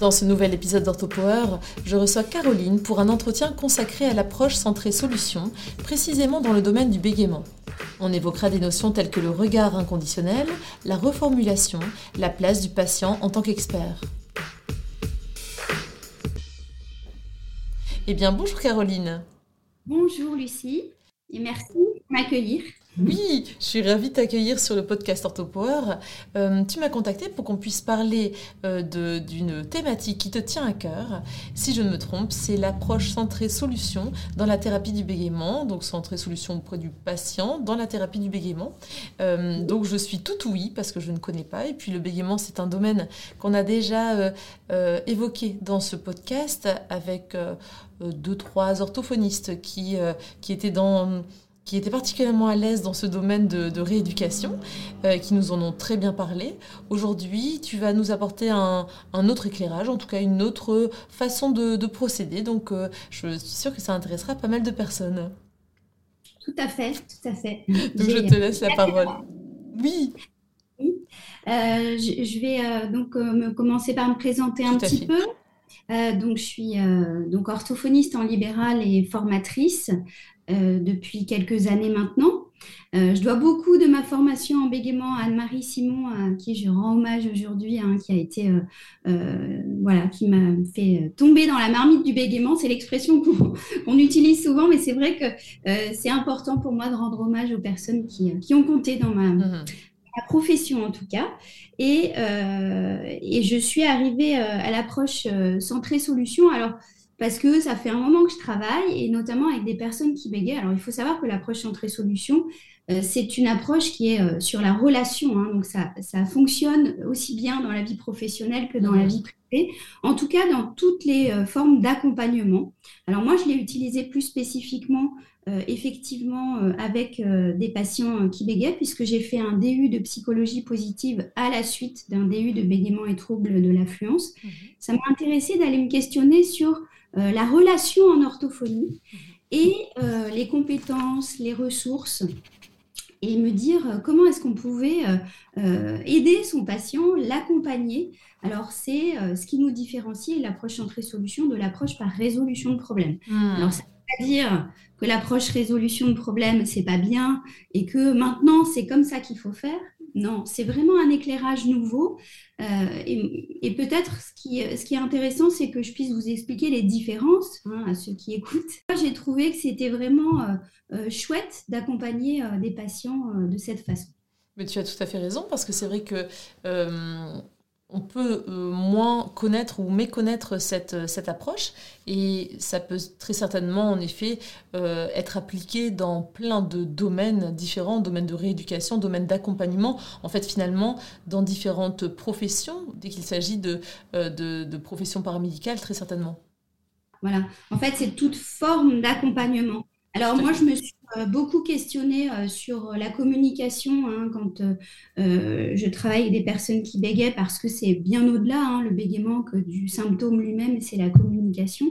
Dans ce nouvel épisode d'OrthoPower, je reçois Caroline pour un entretien consacré à l'approche centrée solution, précisément dans le domaine du bégaiement. On évoquera des notions telles que le regard inconditionnel, la reformulation, la place du patient en tant qu'expert. Eh bien, bonjour Caroline. Bonjour Lucie, et merci de m'accueillir. Oui, je suis ravie de t'accueillir sur le podcast OrthoPower. Euh, tu m'as contacté pour qu'on puisse parler euh, d'une thématique qui te tient à cœur. Si je ne me trompe, c'est l'approche centrée solution dans la thérapie du bégaiement, donc centrée solution auprès du patient dans la thérapie du bégaiement. Euh, donc je suis tout oui parce que je ne connais pas. Et puis le bégaiement, c'est un domaine qu'on a déjà évoqué dans ce podcast avec deux, trois orthophonistes qui, qui étaient dans qui étaient particulièrement à l'aise dans ce domaine de, rééducation, euh, qui nous en ont très bien parlé. Aujourd'hui, tu vas nous apporter un, autre éclairage, en tout cas une autre façon de, procéder. Donc, euh, je suis sûre que ça intéressera pas mal de personnes. Tout à fait, tout à fait. Donc, je te laisse la parole. Oui. oui. Euh, je, vais donc commencer par me présenter un petit peu. donc, je suis donc orthophoniste en libéral et formatrice. Euh, depuis quelques années maintenant. Euh, je dois beaucoup de ma formation en bégaiement à Anne-Marie Simon, à qui je rends hommage aujourd'hui, hein, qui a été, euh, voilà, qui m'a fait tomber dans la marmite du bégaiement. C'est l'expression qu'on utilise souvent, mais c'est vrai que c'est important pour moi de rendre hommage aux personnes qui, qui ont compté dans ma, mmh profession en tout cas. Et, et je suis arrivée à l'approche centrée solution. Alors, parce que ça fait un moment que je travaille et notamment avec des personnes qui bégayent. Alors, il faut savoir que l'approche centrée solution, euh, c'est une approche qui est euh, sur la relation. Hein. donc, ça, ça, fonctionne aussi bien dans la vie professionnelle que dans la vie privée. En tout cas, dans toutes les euh, formes d'accompagnement. Alors, moi, je l'ai utilisé plus spécifiquement, effectivement, avec des patients qui bégayent, puisque j'ai fait un DU de psychologie positive à la suite d'un DU de bégaiement et troubles de l'affluence. Mmh ça m'a intéressé d'aller me questionner sur euh, la relation en orthophonie et euh, les compétences, les ressources et me dire euh, comment est-ce qu'on pouvait aider son patient, l'accompagner. Alors, c'est ce qui nous différencie l'approche centrée solution de l'approche par résolution de problème. Hmm. Alors, ça veut pas dire que l'approche résolution de problème, c'est pas bien et que maintenant, c'est comme ça qu'il faut faire. Non, c'est vraiment un éclairage nouveau. Euh, et, peut-être ce qui, ce qui est intéressant, c'est que je puisse vous expliquer les différences hein, à ceux qui écoutent. J'ai trouvé que c'était vraiment euh, euh, chouette d'accompagner des patients de cette façon. Mais tu as tout à fait raison, parce que c'est vrai que on peut euh, moins connaître ou méconnaître cette, euh, cette approche et ça peut très certainement en effet euh, être appliqué dans plein de domaines différents, domaines de rééducation, domaines d'accompagnement, en fait finalement dans différentes professions, dès qu'il s'agit de, de, de professions paramédicales très certainement. Voilà, en fait c'est toute forme d'accompagnement. Alors moi, je me suis euh, beaucoup questionnée euh, sur la communication hein, quand euh, je travaille avec des personnes qui bégayent parce que c'est bien au-delà, hein, le bégaiement, que du symptôme lui-même, c'est la communication.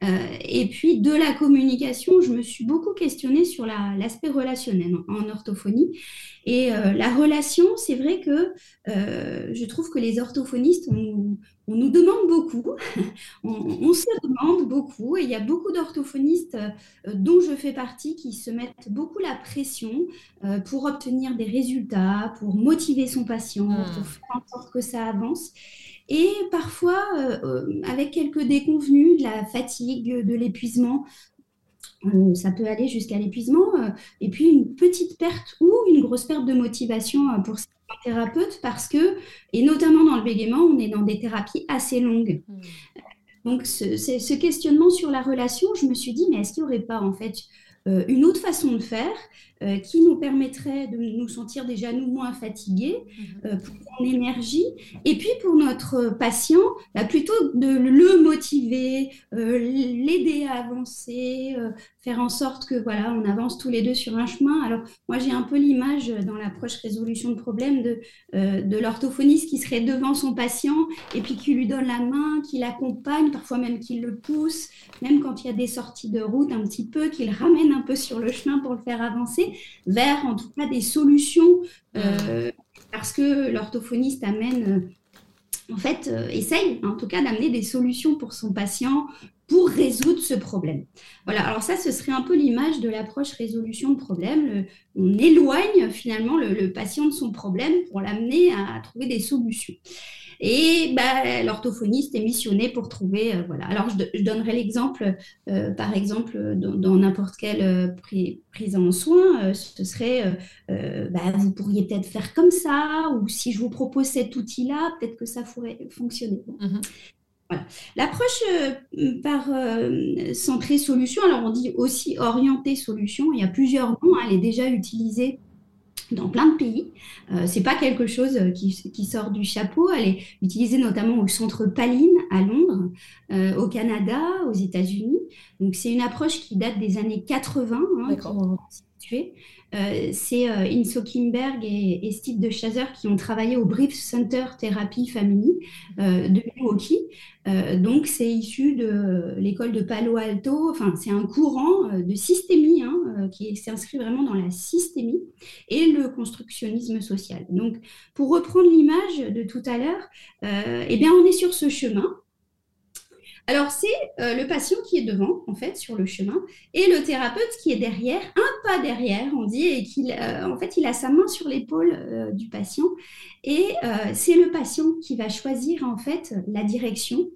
et puis de la communication, je me suis beaucoup questionnée sur l'aspect relationnel en orthophonie. Et la relation, c'est vrai que je trouve que les orthophonistes, on nous demande beaucoup, on, se demande beaucoup, et il y a beaucoup d'orthophonistes euh, dont je fais partie qui se mettent beaucoup la pression euh, pour obtenir des résultats, pour motiver son patient, hmm. pour faire en sorte que ça avance. Et parfois, euh, avec quelques déconvenus, de la fatigue, de l'épuisement, ça peut aller jusqu'à l'épuisement, et puis une petite perte ou une grosse perte de motivation pour thérapeute parce que, et notamment dans le bégaiement, on est dans des thérapies assez longues. Hmm. Donc, ce, ce, questionnement sur la relation, je me suis dit, mais est-ce qu'il n'y aurait pas en fait euh, une autre façon de faire qui nous permettrait de nous sentir déjà nous moins fatigués, mhm. plus en énergie, et puis pour notre patient, bah, plutôt de le motiver, l'aider à avancer, faire en sorte que voilà, on avance tous les deux sur un chemin. Alors moi j'ai un peu l'image dans l'approche résolution de problème de, de l'orthophoniste qui serait devant son patient et puis qui lui donne la main, qui l'accompagne, parfois même qui le pousse, même quand il y a des sorties de route un petit peu, qu'il ramène un peu sur le chemin pour le faire avancer, vers en tout cas des solutions, euh, parce que l'orthophoniste amène, euh, en fait, euh, essaye en tout cas d'amener des solutions pour son patient pour résoudre ce problème. Voilà, alors ça, ce serait un peu l'image de l'approche résolution de problème. on éloigne finalement le, patient de son problème pour l'amener à trouver des solutions. Et bah, l'orthophoniste est missionné pour trouver, euh, voilà. Alors, je, donnerai l'exemple, euh, par exemple, dans n'importe quelle euh, prise en soin, ce serait, bah, vous pourriez peut-être faire comme ça, ou si je vous propose cet outil-là, peut-être que ça pourrait fonctionner. Mmh voilà. L'approche par centrée solution, alors on dit aussi orientée solution, il y a plusieurs noms, hein, elle est déjà utilisée dans plein de pays. Euh, c'est pas quelque chose euh, qui, qui, sort du chapeau. Elle est utilisée notamment au centre Paline à Londres, euh, au Canada, aux États-Unis. Donc c'est une approche qui date des années 80 hein, pour situer. Euh, c'est euh, Inso Kimberg et, Steve de Chazer qui ont travaillé au Brief Center Therapy Family euh, de Milwaukee. donc, c'est issu de l'école de Palo Alto. Enfin, c'est un courant de systémie hein, qui s'inscrit vraiment dans la systémie et le constructionnisme social. Donc, pour reprendre l'image de tout à l'heure, eh bien, on est sur ce chemin alors, c'est euh, le patient qui est devant, en fait, sur le chemin, et le thérapeute qui est derrière, un pas derrière, on dit, et qu'il, euh, en fait, il a sa main sur l'épaule euh, du patient. Et c'est le patient qui va choisir, en fait, la direction.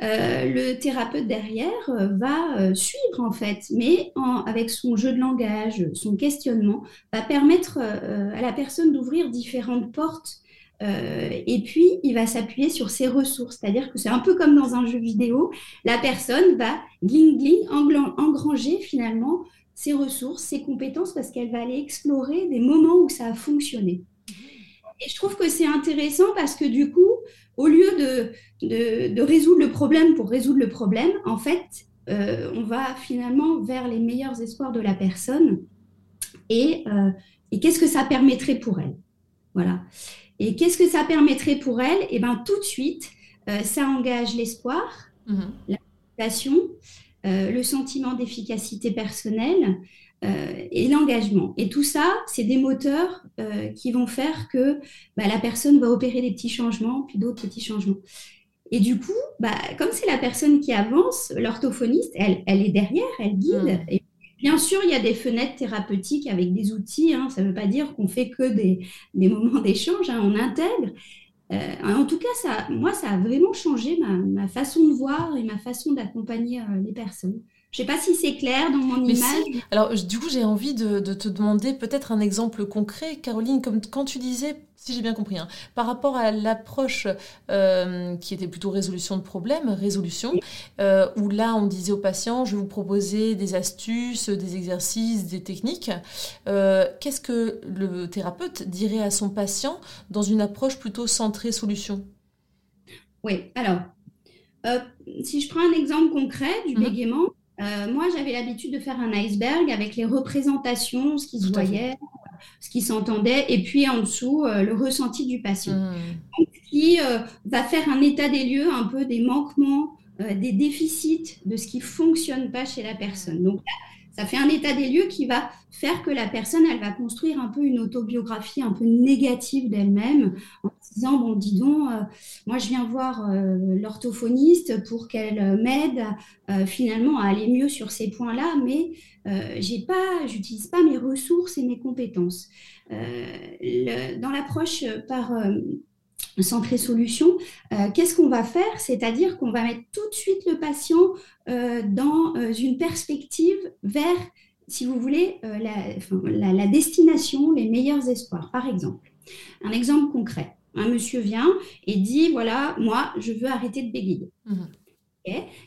le thérapeute derrière va suivre, en fait, mais avec son jeu de langage, son questionnement, va permettre à la personne d'ouvrir différentes portes euh, et puis, il va s'appuyer sur ses ressources, c'est-à-dire que c'est un peu comme dans un jeu vidéo, la personne va gling gling engranger finalement ses ressources, ses compétences, parce qu'elle va aller explorer des moments où ça a fonctionné. Et je trouve que c'est intéressant parce que du coup, au lieu de, résoudre le problème pour résoudre le problème, en fait, euh, on va finalement vers les meilleurs espoirs de la personne et, euh, et qu'est-ce que ça permettrait pour elle? Voilà. Et qu'est-ce que ça permettrait pour elle? Eh bien, tout de suite, euh, ça engage l'espoir, mhm. la motivation, euh, le sentiment d'efficacité personnelle euh, et l'engagement. Et tout ça, c'est des moteurs qui vont faire que bah, la personne va opérer des petits changements, puis d'autres petits changements. Et du coup, bah, comme c'est la personne qui avance, l'orthophoniste, elle, elle est derrière, elle guide. Mhm. Et Bien sûr, il y a des fenêtres thérapeutiques avec des outils. Hein. Ça ne veut pas dire qu'on fait que des, moments d'échange. Hein. On intègre. Euh, en tout cas, moi, ça a vraiment changé ma, façon de voir et ma façon d'accompagner euh, les personnes. Je ne sais pas si c'est clair dans mon image. Alors, du coup, j'ai envie de, te demander peut-être un exemple concret, Caroline, comme quand tu disais, si j'ai bien compris, hein, par rapport à l'approche euh, qui était plutôt résolution de problème, résolution, euh, où là, on disait aux patients, je vais vous proposer des astuces, des exercices, des techniques. Euh, qu'est-ce que le thérapeute dirait à son patient dans une approche plutôt centrée solution? Oui, alors, si je prends un exemple concret du mmh. bégaiement, euh, moi, j'avais l'habitude de faire un iceberg avec les représentations, ce qui se voyait, ce qui s'entendait, et puis en dessous, euh, le ressenti du patient. Mmh. qui euh, va faire un état des lieux un peu des manquements, des déficits de ce qui fonctionne pas chez la personne. Donc, ça fait un état des lieux qui va faire que la personne, elle va construire un peu une autobiographie un peu négative d'elle-même en disant, bon, dis donc, euh, moi je viens voir euh, l'orthophoniste pour qu'elle m'aide euh, finalement à aller mieux sur ces points-là, mais j'ai pas, j'utilise pas mes ressources et mes compétences. dans l'approche par centré solution, qu'est-ce qu'on va faire? C'est-à-dire qu'on va mettre tout de suite le patient dans une perspective vers, si vous voulez, la, la, destination, les meilleurs espoirs. Par exemple, un exemple concret. Un monsieur vient et dit, voilà, moi, je veux arrêter de bégayer. Mhm.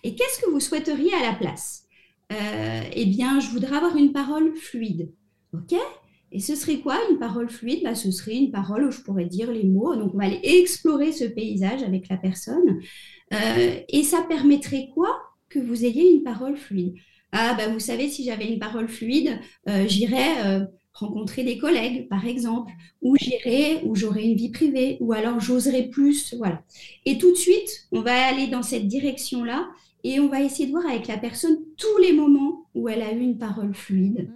Et qu'est-ce que vous souhaiteriez à la place? Euh, Eh bien, je voudrais avoir une parole fluide. Ok Et ce serait quoi une parole fluide? Bah, Ce serait une parole où je pourrais dire les mots. Donc, on va aller explorer ce paysage avec la personne. Euh, et ça permettrait quoi? Que vous ayez une parole fluide. Ah, bah, vous savez, si j'avais une parole fluide, euh, j'irais euh, rencontrer des collègues, par exemple, ou j'irais, ou j'aurais une vie privée, ou alors j'oserais plus, voilà. Et tout de suite, on va aller dans cette direction-là et on va essayer de voir avec la personne tous les moments où elle a eu une parole fluide.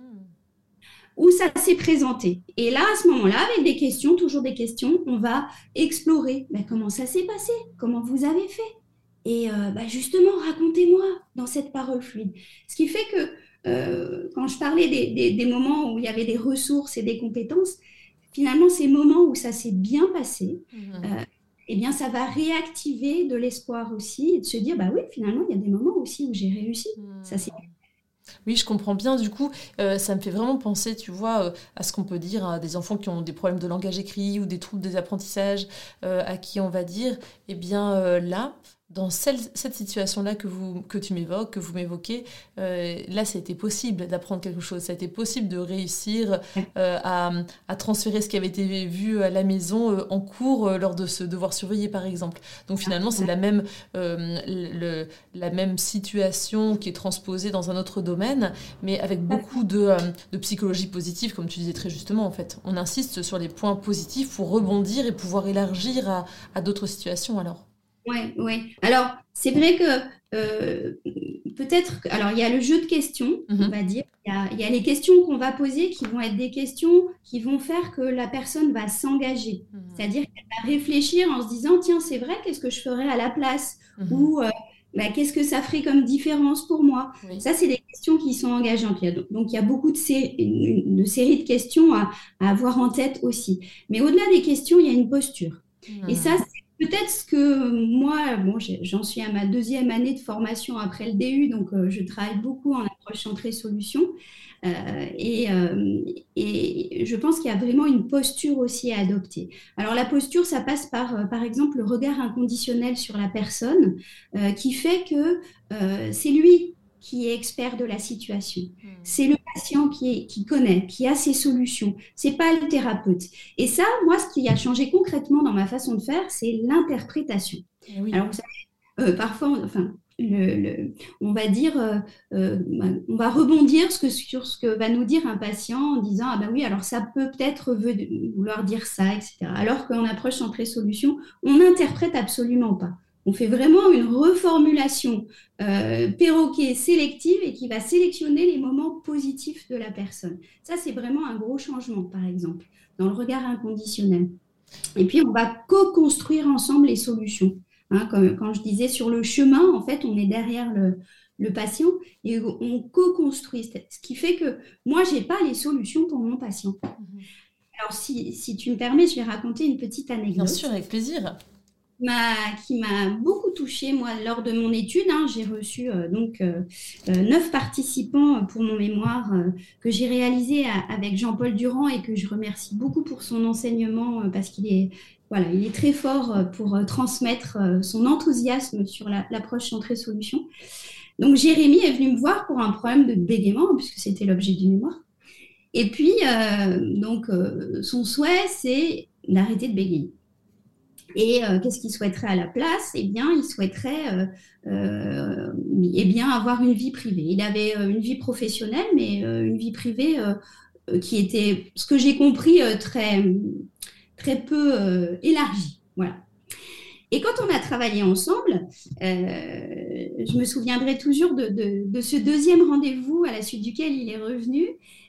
Où ça s'est présenté. Et là, à ce moment-là, avec des questions, toujours des questions, on va explorer ben, comment ça s'est passé, comment vous avez fait. Et euh, ben, justement, racontez-moi dans cette parole fluide. Ce qui fait que euh, quand je parlais des, moments où il y avait des ressources et des compétences, finalement, ces moments où ça s'est bien passé, mhm. euh, eh bien, ça va réactiver de l'espoir aussi et de se dire, bah oui, finalement, il y a des moments aussi où j'ai réussi. Ça, c'est mhm. Oui, je comprends bien. Du coup, euh, ça me fait vraiment penser, tu vois, à ce qu'on peut dire à des enfants qui ont des problèmes de langage écrit ou des troubles des apprentissages, à qui on va dire, eh bien là, dans cette situation-là que, vous, que tu m'évoques, que vous m'évoquez, euh, là, ça a été possible d'apprendre quelque chose. Ça a été possible de réussir euh, à, à, transférer ce qui avait été vu à la maison euh, en cours lors de ce devoir surveiller, par exemple. Donc finalement, c'est la même, le, la même situation qui est transposée dans un autre domaine, mais avec beaucoup de, de psychologie positive, comme tu disais très justement, en fait. On insiste sur les points positifs pour rebondir et pouvoir élargir à, à d'autres situations, alors. Oui, oui. Alors, c'est vrai que euh, peut-être, alors il y a le jeu de questions, on mhm. va dire. Il y, a, les questions qu'on va poser qui vont être des questions qui vont faire que la personne va s'engager. Mhm. C'est-à-dire qu'elle va réfléchir en se disant, tiens, c'est vrai, qu'est-ce que je ferais à la place? Mhm. Ou euh, bah, qu'est-ce que ça ferait comme différence pour moi? Ça, c'est des questions qui sont engageantes. donc, il y a beaucoup de, de séries de questions à, à, avoir en tête aussi. Mais au-delà des questions, il y a une posture. Et ça, c'est Peut-être que moi, bon, j'en suis à ma deuxième année de formation après le DU, donc euh, je travaille beaucoup en approche centrée solution. Euh, euh, et, je pense qu'il y a vraiment une posture aussi à adopter. Alors la posture, ça passe par, par exemple, le regard inconditionnel sur la personne, qui fait que c'est lui qui est expert de la situation. Hmm. C'est le patient qui, qui connaît, qui a ses solutions. C'est pas le thérapeute. Et ça, moi, ce qui a changé concrètement dans ma façon de faire, c'est l'interprétation. Eh Alors, vous savez, euh, parfois, enfin, le, on va dire, euh, euh, on va rebondir ce que, sur ce que va nous dire un patient en disant ah ben oui alors ça peut peut-être vouloir dire ça etc. Alors qu'en approche centrée solution, on n'interprète absolument pas. On fait vraiment une reformulation euh, perroquet sélective et qui va sélectionner les moments positifs de la personne. Ça, c'est vraiment un gros changement, par exemple, dans le regard inconditionnel. Et puis, on va co-construire ensemble les solutions. Hein, comme quand je disais sur le chemin, en fait, on est derrière le, patient et on co-construit. Ce qui fait que moi, je n'ai pas les solutions pour mon patient. Mhm. Alors, si, si, tu me permets, je vais raconter une petite anecdote. Bien sûr, avec plaisir qui m'a beaucoup touchée, moi, lors de mon étude. Hein. j'ai reçu euh, donc euh, euh, neuf participants pour mon mémoire que j'ai réalisé avec Jean-Paul Durand et que je remercie beaucoup pour son enseignement parce qu'il est, voilà, il est très fort pour transmettre son enthousiasme sur l'approche centrée solution. Donc Jérémy est venu me voir pour un problème de bégaiement, puisque c'était l'objet du mémoire. Et puis, donc, son souhait, c'est d'arrêter de bégayer. Et euh, qu'est-ce qu'il souhaiterait à la place? Eh bien, il souhaiterait euh, euh, eh bien, avoir une vie privée. Il avait une vie professionnelle, mais une vie privée qui était, ce que j'ai compris, très, très peu élargie. Voilà. Et quand on a travaillé ensemble, je me souviendrai toujours de, de ce deuxième rendez-vous à la suite duquel il est revenu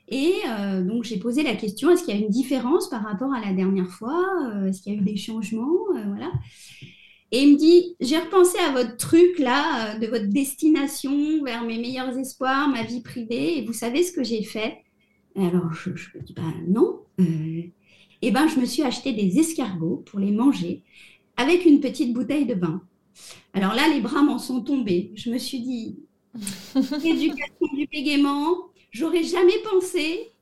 et euh, donc, j'ai posé la question, est-ce qu'il y a une différence par rapport à la dernière fois euh, Est-ce qu'il y a eu des changements euh, voilà. Et il me dit, j'ai repensé à votre truc là, de votre destination vers mes meilleurs espoirs, ma vie privée, et vous savez ce que j'ai fait? Alors, je, je dis, ben non. et ben, je me suis acheté des escargots pour les manger avec une petite bouteille de vin. Alors là, les bras m'en sont tombés. Je me suis dit, éducation du pégaiement, J'aurais jamais pensé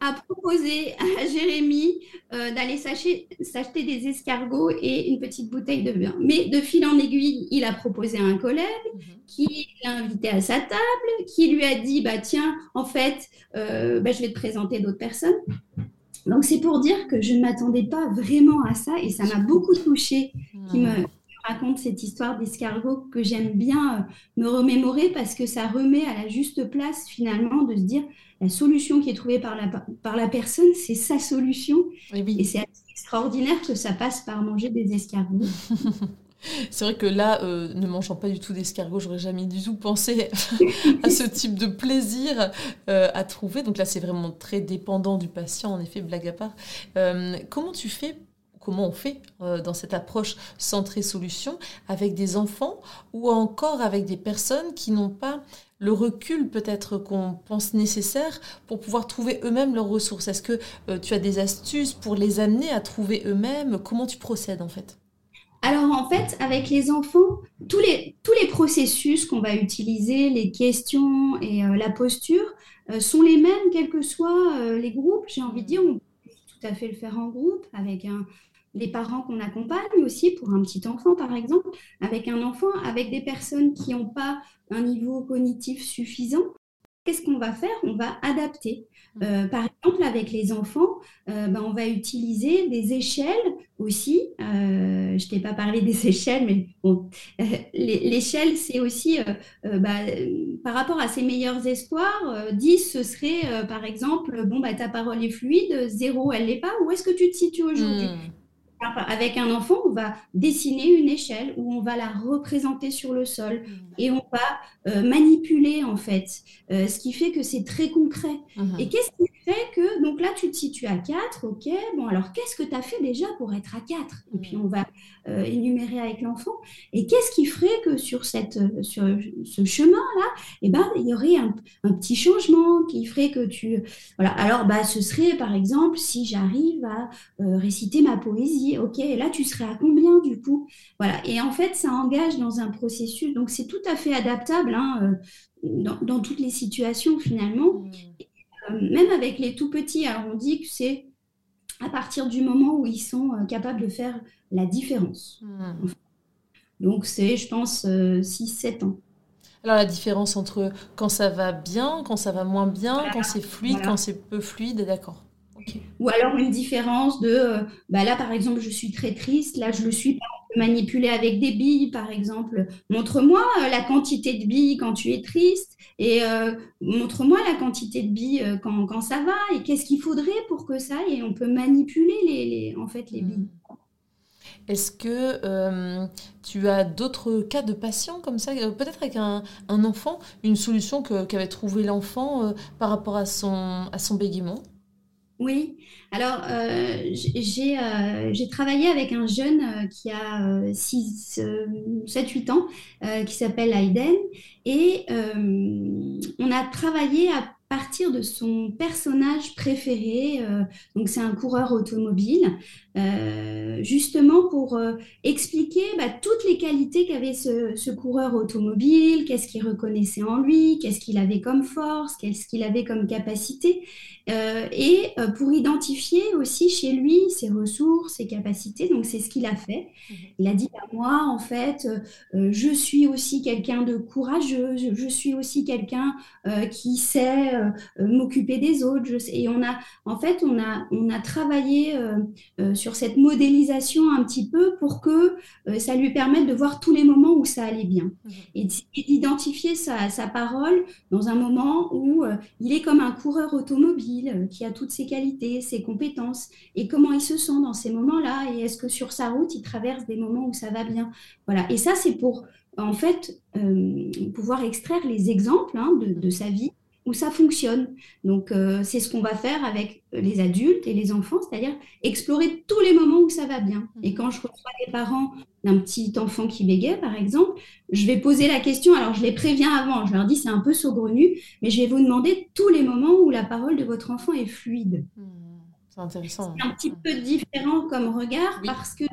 a proposé à Jérémy euh, d'aller s'acheter des escargots et une petite bouteille de vin. Mais de fil en aiguille, il a proposé à un collègue mhm. qui l'a invité à sa table, qui lui a dit bah tiens, en fait, euh, bah, je vais te présenter d'autres personnes. Donc c'est pour dire que je ne m'attendais pas vraiment à ça et ça m'a beaucoup touchée qui me raconte cette histoire d'escargot que j'aime bien euh, me remémorer parce que ça remet à la juste place finalement de se dire la solution qui est trouvée par la, par la personne, c'est sa solution. Et c'est extraordinaire que ça passe par manger des escargots. C'est vrai que là, euh, ne mangeant pas du tout d'escargot, j'aurais jamais du tout pensé à ce type de plaisir euh, à trouver. Donc là, c'est vraiment très dépendant du patient, en effet, blague à part. Euh, comment tu fais comment on fait dans cette approche centrée solution avec des enfants ou encore avec des personnes qui n'ont pas le recul peut-être qu'on pense nécessaire pour pouvoir trouver eux-mêmes leurs ressources. Est-ce que tu as des astuces pour les amener à trouver eux-mêmes? Comment tu procèdes en fait? Alors en fait, avec les enfants, tous les, tous les processus qu'on va utiliser, les questions et euh, la posture, euh, sont les mêmes, quels que soient euh, les groupes. J'ai envie de dire, on peut tout à fait le faire en groupe, avec un, les parents qu'on accompagne aussi, pour un petit enfant par exemple, avec un enfant, avec des personnes qui n'ont pas un niveau cognitif suffisant. Qu'est-ce qu'on va faire? On va adapter. Euh, par exemple, avec les enfants, euh, ben, on va utiliser des échelles aussi. Euh, je t'ai pas parlé des échelles, mais bon, l'échelle, c'est aussi bah, par rapport à ses meilleurs espoirs. 10, ce serait par exemple, bon, bah, ta parole est fluide, 0, elle l'est pas. Où est-ce que tu te situes aujourd'hui? Hmm. Avec un enfant, on va dessiner une échelle où on va la représenter sur le sol hmm. et on va manipuler en fait, ce qui fait que c'est très concret. Hmm. Et qu'est-ce qui fait que, donc là, tu te situes à 4, ok, bon, alors qu'est-ce que tu as fait déjà pour être à 4 Et puis on va euh, énumérer avec l'enfant. Et qu'est-ce qui ferait que sur, cette, sur ce chemin-là, eh ben, il y aurait un, un, petit changement qui ferait que tu. Voilà, alors bah, ce serait par exemple si j'arrive à euh, réciter ma poésie, ok, là tu serais à combien du coup? Voilà, et en fait, ça engage dans un processus, donc c'est tout à fait adaptable hein, euh, dans, dans, toutes les situations finalement. Mmh. Euh, même avec les tout petits, alors on dit que c'est à partir du moment où ils sont euh, capables de faire la différence. Hmm. Donc c'est, je pense, 6-7 euh, ans. Alors la différence entre quand ça va bien, quand ça va moins bien, quand c'est fluide, quand c'est peu fluide, d'accord. Ou alors une différence de, bah là par exemple je suis très triste, là je le suis pas manipuler avec des billes, par exemple. Montre-moi euh, la quantité de billes quand tu es triste et euh, montre-moi la quantité de billes euh, quand, quand, ça va et qu'est-ce qu'il faudrait pour que ça et on peut manipuler les, en fait les billes. Hmm. Est-ce que tu as d'autres cas de patients comme ça, peut-être avec un, enfant, une solution qu'avait trouvé l'enfant par rapport à son, à son bégaiement? Oui, alors euh, euh, j'ai travaillé avec un jeune euh, qui a 7-8 ans, qui s'appelle Aiden, et on a travaillé à partir de son personnage préféré, donc c'est un coureur automobile, justement pour expliquer bah, toutes les qualités qu'avait ce, ce, coureur automobile, qu'est-ce qu'il reconnaissait en lui, qu'est-ce qu'il avait comme force, qu'est-ce qu'il avait comme capacité. Euh, et euh, pour identifier aussi chez lui ses ressources, ses capacités. Donc c'est ce qu'il a fait. Mhm. Il a dit à bah, moi, en fait, euh, je suis aussi quelqu'un de courageux, je, suis aussi quelqu'un qui sait m'occuper des autres. Je et on a, en fait, on a, on a travaillé sur cette modélisation un petit peu pour que ça lui permette de voir tous les moments où ça allait bien mhm. et d'identifier sa, sa, parole dans un moment où il est comme un coureur automobile euh, qui a toutes ses qualités, ses compétences, et comment il se sent dans ces moments-là, et est-ce que sur sa route, il traverse des moments où ça va bien. Voilà. Et ça, c'est pour, en fait, euh, pouvoir extraire les exemples hein, de, sa vie où ça fonctionne. Donc, euh, c'est ce qu'on va faire avec les adultes et les enfants, c'est-à-dire explorer tous les moments où ça va bien. Et quand je reçois des parents d'un petit enfant qui bégait, par exemple, je vais poser la question, alors je les préviens avant, je leur dis c'est un peu saugrenu, mais je vais vous demander tous les moments où la parole de votre enfant est fluide. Hmm, c'est intéressant. C'est un petit peu différent comme regard parce que,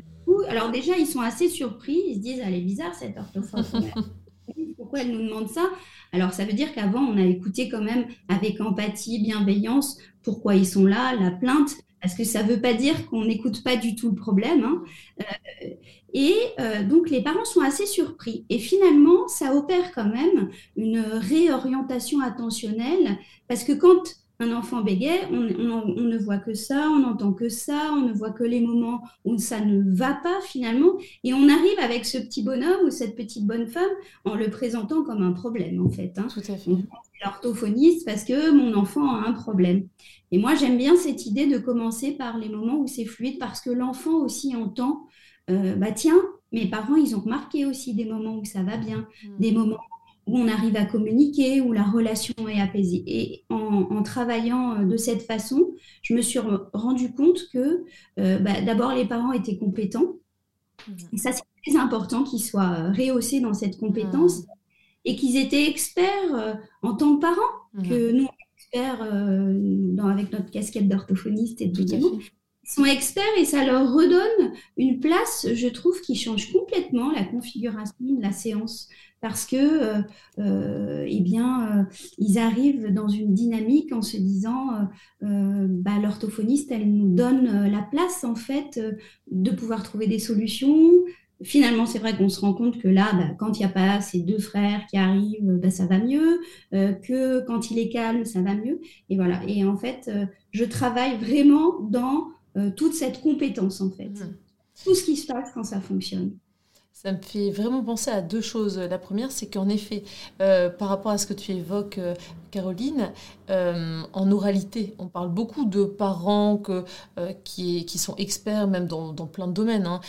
alors déjà, ils sont assez surpris, ils se disent, elle est bizarre cette orthographe. Pourquoi elle nous demande ça? Alors ça veut dire qu'avant, on a écouté quand même avec empathie, bienveillance pourquoi ils sont là, la plainte, parce que ça ne veut pas dire qu'on n'écoute pas du tout le problème. Hein. Euh, et euh, donc les parents sont assez surpris. Et finalement, ça opère quand même une réorientation attentionnelle, parce que quand un enfant bégaye, on, ne voit que ça, on n'entend que ça, on ne voit que les moments où ça ne va pas finalement. Et on arrive avec ce petit bonhomme ou cette petite bonne femme en le présentant comme un problème en fait. Hein. Tout à fait. L'orthophoniste parce que mon enfant a un problème. Et moi j'aime bien cette idée de commencer par les moments où c'est fluide parce que l'enfant aussi entend, euh, bah tiens, mes parents ils ont remarqué aussi des moments où ça va bien, hmm. des moments où on arrive à communiquer, où la relation est apaisée. Et en, travaillant euh, de cette façon, je me suis rendu compte que euh, bah, d'abord les parents étaient compétents. Et mhm. ça, c'est très important qu'ils soient euh, rehaussés dans cette compétence mhm. et qu'ils étaient experts en tant que parents, mhm. que nous, experts avec notre casquette d'orthophoniste et de ils sont experts et ça leur redonne une place, je trouve, qui change complètement la configuration de la séance parce que, euh, euh, eh bien, euh, ils arrivent dans une dynamique en se disant, bah, l'orthophoniste, elle nous donne la place en fait de pouvoir trouver des solutions. Finalement, c'est vrai qu'on se rend compte que là, bah, quand il n'y a pas ces deux frères qui arrivent, bah, ça va mieux, que quand il est calme, ça va mieux. Et voilà. Et en fait, je travaille vraiment dans toute cette compétence en fait. Mmh. Tout ce qui se passe quand ça fonctionne. Ça me fait vraiment penser à deux choses. La première, c'est qu'en effet, euh, par rapport à ce que tu évoques, euh, Caroline, euh, en oralité, on parle beaucoup de parents qui, sont experts même dans, dans plein de domaines, hein,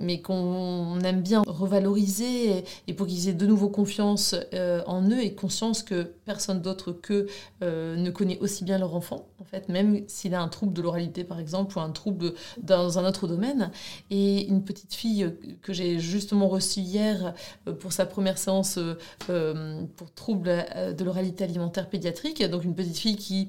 mais qu'on aime bien revaloriser et, pour qu'ils aient de nouveau confiance en eux et conscience que personne d'autre qu'eux ne connaît aussi bien leur enfant, en fait, même s'il a un trouble de l'oralité par exemple ou un trouble dans un autre domaine. Et une petite fille que j'ai justement reçu hier euh, pour sa première séance euh, euh, pour troubles de l'oralité alimentaire pédiatrique. Donc une petite fille qui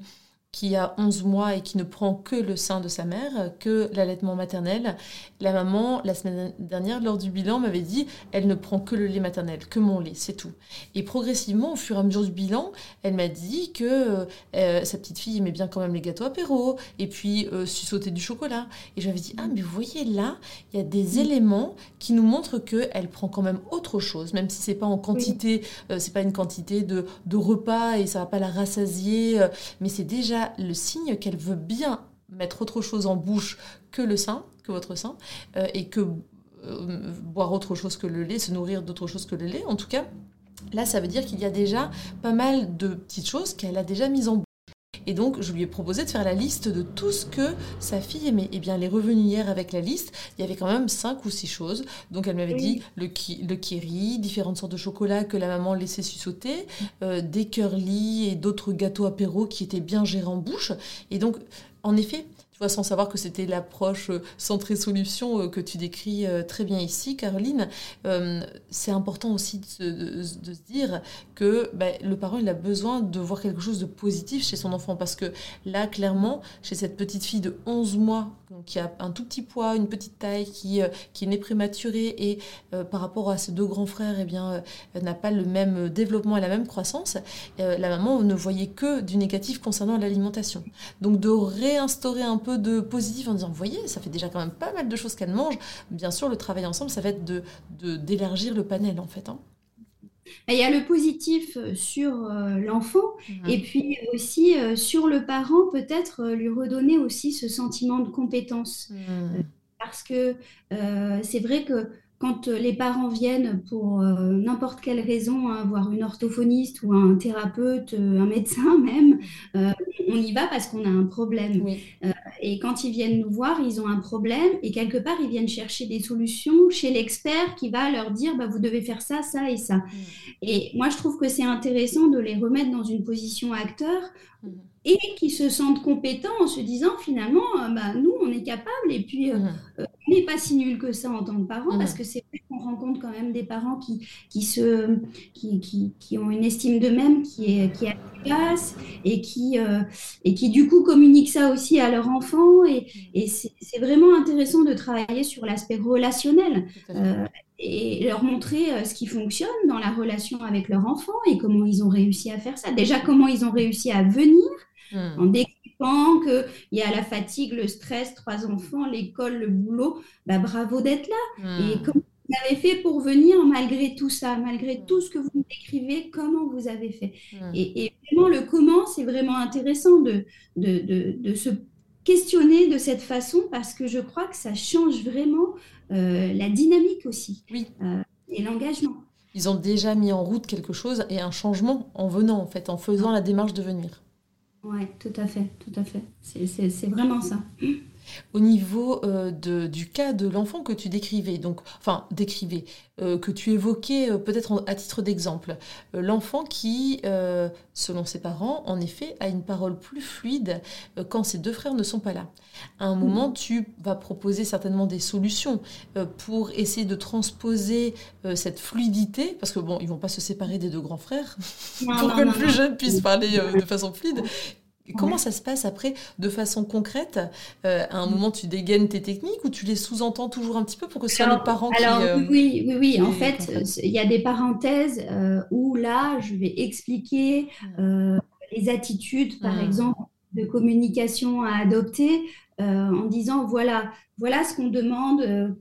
qui a 11 mois et qui ne prend que le sein de sa mère, que l'allaitement maternel. La maman, la semaine dernière, lors du bilan, m'avait dit, elle ne prend que le lait maternel, que mon lait, c'est tout. Et progressivement, au fur et à mesure du bilan, elle m'a dit que euh, sa petite fille aimait bien quand même les gâteaux apéro, et puis euh, du chocolat. Et j'avais dit, ah mais vous voyez là, il y a des éléments qui nous montrent qu'elle prend quand même autre chose, même si c'est pas en quantité, euh, c'est pas une quantité de, de, repas et ça va pas la rassasier, euh, mais c'est déjà le signe qu'elle veut bien mettre autre chose en bouche que le sein, que votre sein, euh, et que euh, boire autre chose que le lait, se nourrir d'autre chose que le lait. En tout cas, là, ça veut dire qu'il y a déjà pas mal de petites choses qu'elle a déjà mises en bouche. Et donc, je lui ai proposé de faire la liste de tout ce que sa fille aimait. Et eh bien, elle est revenue hier avec la liste. Il y avait quand même cinq ou six choses. Donc, elle m'avait dit le, ki le kiri, différentes sortes de chocolat que la maman laissait sussauter, euh, des curly et d'autres gâteaux apéro qui étaient bien gérés en bouche. Et donc, en effet, tu vois, sans savoir que c'était l'approche euh, centrée solution euh, que tu décris euh, très bien ici, Caroline, c'est important aussi de, se dire que ben, le parent, il a besoin de voir quelque chose de positif chez son enfant. Parce que là, clairement, chez cette petite fille de 11 mois, qui a un tout petit poids, une petite taille, qui, qui est et par rapport à ses deux grands frères, eh bien, n'a pas le même développement et la même croissance, la maman ne voyait que du négatif concernant l'alimentation. Donc de réinstaurer un peu de positif en disant, vous voyez, ça fait déjà quand même pas mal de choses qu'elle mange. Bien sûr, le travail ensemble, ça va être de d'élargir le panel en fait. Hein. Il y a le positif euh, sur euh, l'enfant et puis aussi euh, sur le parent, peut-être lui redonner aussi ce sentiment de compétence. Parce que c'est vrai que quand les parents viennent pour n'importe quelle raison, hein, voir une orthophoniste ou un thérapeute, un médecin même, on y va parce qu'on a un problème. Oui. Et quand ils viennent nous voir, ils ont un problème et quelque part, ils viennent chercher des solutions chez l'expert qui va leur dire, bah, vous devez faire ça, ça et ça. Mm. Et moi, je trouve que c'est intéressant de les remettre dans une position acteur mm. Et qui se sentent compétents en se disant, finalement, euh, bah, nous, on est capable et puis euh, mm. euh, on n'est pas si nul que ça en tant que parents parce que c'est vrai qu'on rencontre quand même des parents qui, qui, se, qui, qui, qui ont une estime d'eux-mêmes qui est, qui est et qui, euh, et qui du coup communiquent ça aussi à leur enfant. Et, et c'est vraiment intéressant de travailler sur l'aspect relationnel et leur montrer ce qui fonctionne dans la relation avec leur enfant et comment ils ont réussi à faire ça. Déjà, comment ils ont réussi à venir hmm. en dépend, qu'il y a la fatigue, le stress, trois enfants, l'école, le boulot. Bah, bravo d'être là. Et comment vous avez fait pour venir malgré tout ça, malgré tout ce que vous décrivez, comment vous avez fait? Et, vraiment, le comment, c'est vraiment intéressant de, de, de, se questionner de cette façon parce que je crois que ça change vraiment euh, la dynamique aussi oui. Euh, et l'engagement. Ils ont déjà mis en route quelque chose et un changement en venant, en fait, en faisant la démarche de venir. Oui, tout à fait, tout à fait. C'est vraiment ça au niveau euh, de, du cas de l'enfant que tu décrivais, donc, enfin, décrivais, euh, que tu évoquais euh, peut-être à titre d'exemple. l'enfant qui, selon ses parents, en effet, a une parole plus fluide quand ses deux frères ne sont pas là. À un moment, tu vas proposer certainement des solutions pour essayer de transposer cette fluidité, parce que bon, ils vont pas se séparer des deux grands frères, pour que le plus jeune puisse parler de façon fluide. Comment ça se passe après de façon concrète euh, À un moment, tu dégaines tes techniques ou tu les sous-entends toujours un petit peu pour que ce soit les parents qui. Alors, euh, oui, oui, oui. En fait, il y a des parenthèses euh, où là, je vais expliquer les attitudes, par exemple, de communication à adopter en disant voilà, voilà ce qu'on demande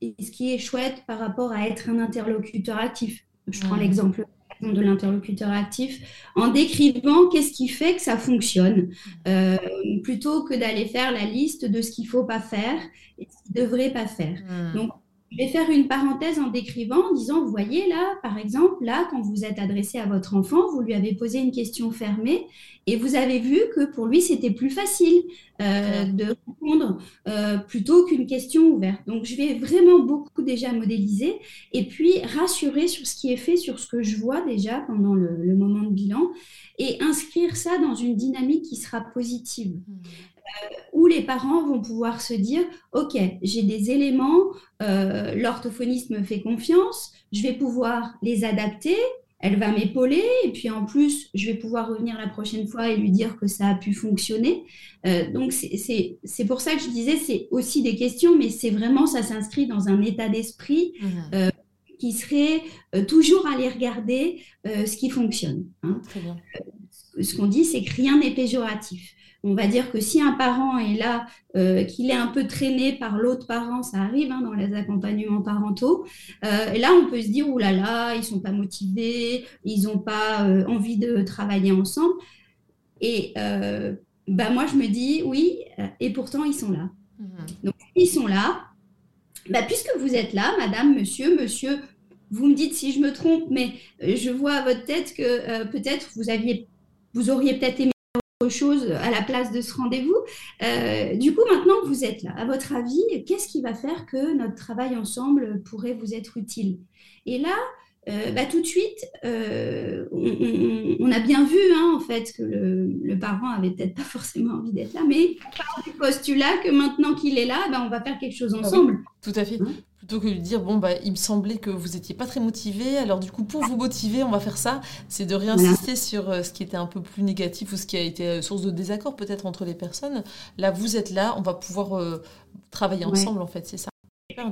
et ce qui est chouette par rapport à être un interlocuteur actif. Je prends l'exemple de l'interlocuteur actif en décrivant qu'est-ce qui fait que ça fonctionne, euh, plutôt que d'aller faire la liste de ce qu'il ne faut pas faire et ce qu'il ne devrait pas faire. Hmm. Donc, je vais faire une parenthèse en décrivant, en disant, vous voyez là, par exemple, là, quand vous êtes adressé à votre enfant, vous lui avez posé une question fermée et vous avez vu que pour lui, c'était plus facile euh, de répondre euh, plutôt qu'une question ouverte. Donc, je vais vraiment beaucoup déjà modéliser et puis rassurer sur ce qui est fait, sur ce que je vois déjà pendant le, moment de bilan et inscrire ça dans une dynamique qui sera positive. Euh, où les parents vont pouvoir se dire, OK, j'ai des éléments, euh, l'orthophoniste me fait confiance, je vais pouvoir les adapter, elle va m'épauler, et puis en plus, je vais pouvoir revenir la prochaine fois et lui dire que ça a pu fonctionner. Euh, donc, c'est pour ça que je disais, c'est aussi des questions, mais c'est vraiment, ça s'inscrit dans un état d'esprit. Mmh. qui serait toujours aller regarder ce qui fonctionne. Hein. ce qu'on dit, c'est que rien n'est péjoratif on va dire que si un parent est là, euh, qu'il est un peu traîné par l'autre parent, ça arrive hein, dans les accompagnements parentaux, euh, et là on peut se dire, oh là là, ils sont pas motivés, ils n'ont pas euh, envie de travailler ensemble. Et bah, moi je me dis, oui, et pourtant ils sont là. Mmh. Donc ils sont là, bah, puisque vous êtes là, madame, monsieur, monsieur, vous me dites si je me trompe, mais je vois à votre tête que peut-être vous aviez, vous auriez peut-être aimé chose à la place de ce rendez-vous. Euh, du coup, maintenant que vous êtes là, à votre avis, qu'est-ce qui va faire que notre travail ensemble pourrait vous être utile? Et là, euh, bah, tout de suite, euh, on, a bien vu hein, en fait que le, parent avait peut-être pas forcément envie d'être là, mais on part du postulat que maintenant qu'il est là, bah, on va faire quelque chose ah ensemble. tout à fait. Hein? Plutôt que de dire bon bah il me semblait que vous étiez pas très motivé alors du coup pour vous motiver on va faire ça. C'est de réinsister sur euh, ce qui était un peu plus négatif ou ce qui a été euh, source de désaccord peut-être entre les personnes. Là vous êtes là on va pouvoir euh, travailler ensemble en fait c'est ça.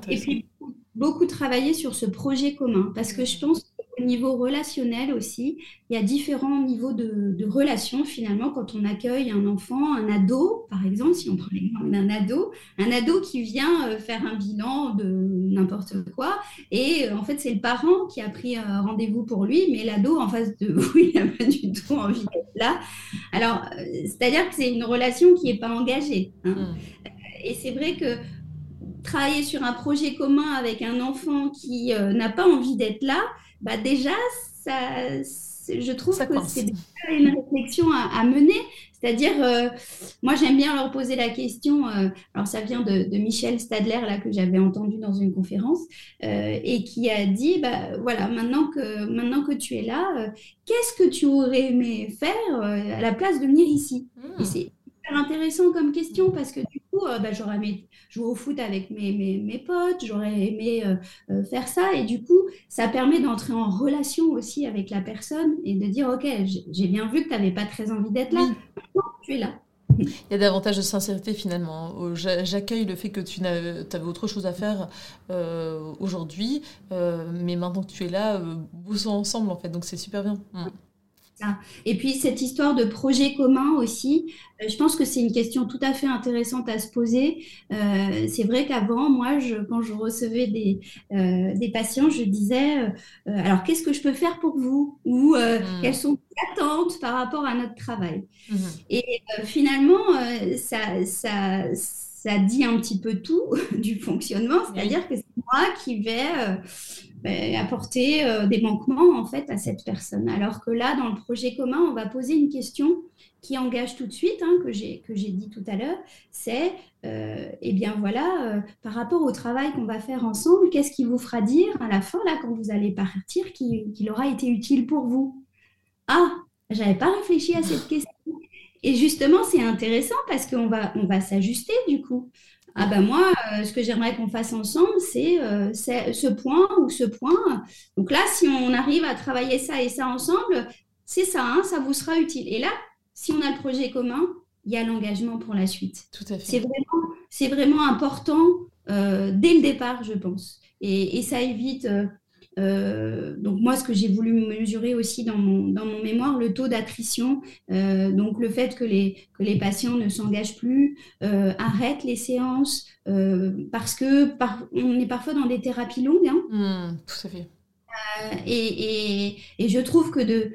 Et puis beaucoup travailler sur ce projet commun parce que je pense au niveau relationnel aussi, il y a différents niveaux de, relations finalement quand on accueille un enfant, un ado, par exemple, si on prend l'exemple d'un ado, un ado qui vient euh, faire un bilan de n'importe quoi, et euh, en fait c'est le parent qui a pris un rendez-vous pour lui, mais l'ado en face de vous, il n'a pas du tout envie d'être là. Alors, euh, c'est-à-dire que c'est une relation qui n'est pas engagée. Hein. Mmh. Et c'est vrai que travailler sur un projet commun avec un enfant qui n'a pas envie d'être là, bah déjà, ça, je trouve que c'est une réflexion à, mener. C'est-à-dire, euh, moi j'aime bien leur poser la question, euh, alors ça vient de, Michel Stadler, là, que j'avais entendu dans une conférence, euh, et qui a dit, bah, voilà, maintenant que, maintenant que tu es là, qu'est-ce que tu aurais aimé faire à la place de venir ici? Hmm. Intéressant comme question parce que du coup, bah, j'aurais aimé jouer au foot avec mes, mes, potes, j'aurais aimé euh, euh, faire ça. Et du coup, ça permet d'entrer en relation aussi avec la personne et de dire, OK, j'ai bien vu que tu n'avais pas très envie d'être là. tu es là. Il y a davantage de sincérité finalement. J'accueille le fait que tu avais autre chose à faire euh, aujourd'hui, mais maintenant que tu es là, bossons ensemble en fait, donc c'est super bien. Mm. Et puis cette histoire de projet commun aussi, euh, je pense que c'est une question tout à fait intéressante à se poser. Euh, c'est vrai qu'avant, moi, je, quand je recevais des, euh, des patients, je disais, alors qu'est-ce que je peux faire pour vous? Ou mmh. quelles sont vos attentes par rapport à notre travail? Mmh. Et finalement, ça, ça, ça dit un petit peu tout du fonctionnement, c'est-à-dire que c'est moi qui vais ben, apporter euh, des manquements en fait à cette personne. Alors que là, dans le projet commun, on va poser une question qui engage tout de suite, hein, que j'ai dit tout à l'heure, c'est euh, eh bien voilà, euh, par rapport au travail qu'on va faire ensemble, qu'est-ce qui vous fera dire à la fin là quand vous allez partir qu'il aura été utile pour vous? Ah, j'avais pas réfléchi à cette question. Et justement, c'est intéressant parce qu'on va on va s'ajuster du coup. Ah ben moi, euh, ce que j'aimerais qu'on fasse ensemble, c'est euh, ce point ou ce point. Donc là, si on arrive à travailler ça et ça ensemble, c'est ça, hein, ça vous sera utile. Et là, si on a le projet commun, il y a l'engagement pour la suite. Tout à fait. C'est vraiment, c'est vraiment important euh, dès le départ, je pense. Et, et ça évite euh, donc moi, ce que j'ai voulu mesurer aussi dans mon, dans mon mémoire, le taux d'attrition, euh, donc le fait que les, que les patients ne s'engagent plus, euh, arrêtent les séances, parce que par, on est parfois dans des thérapies longues. Hein. Mmh, tout à fait. Et, et, et, je trouve que de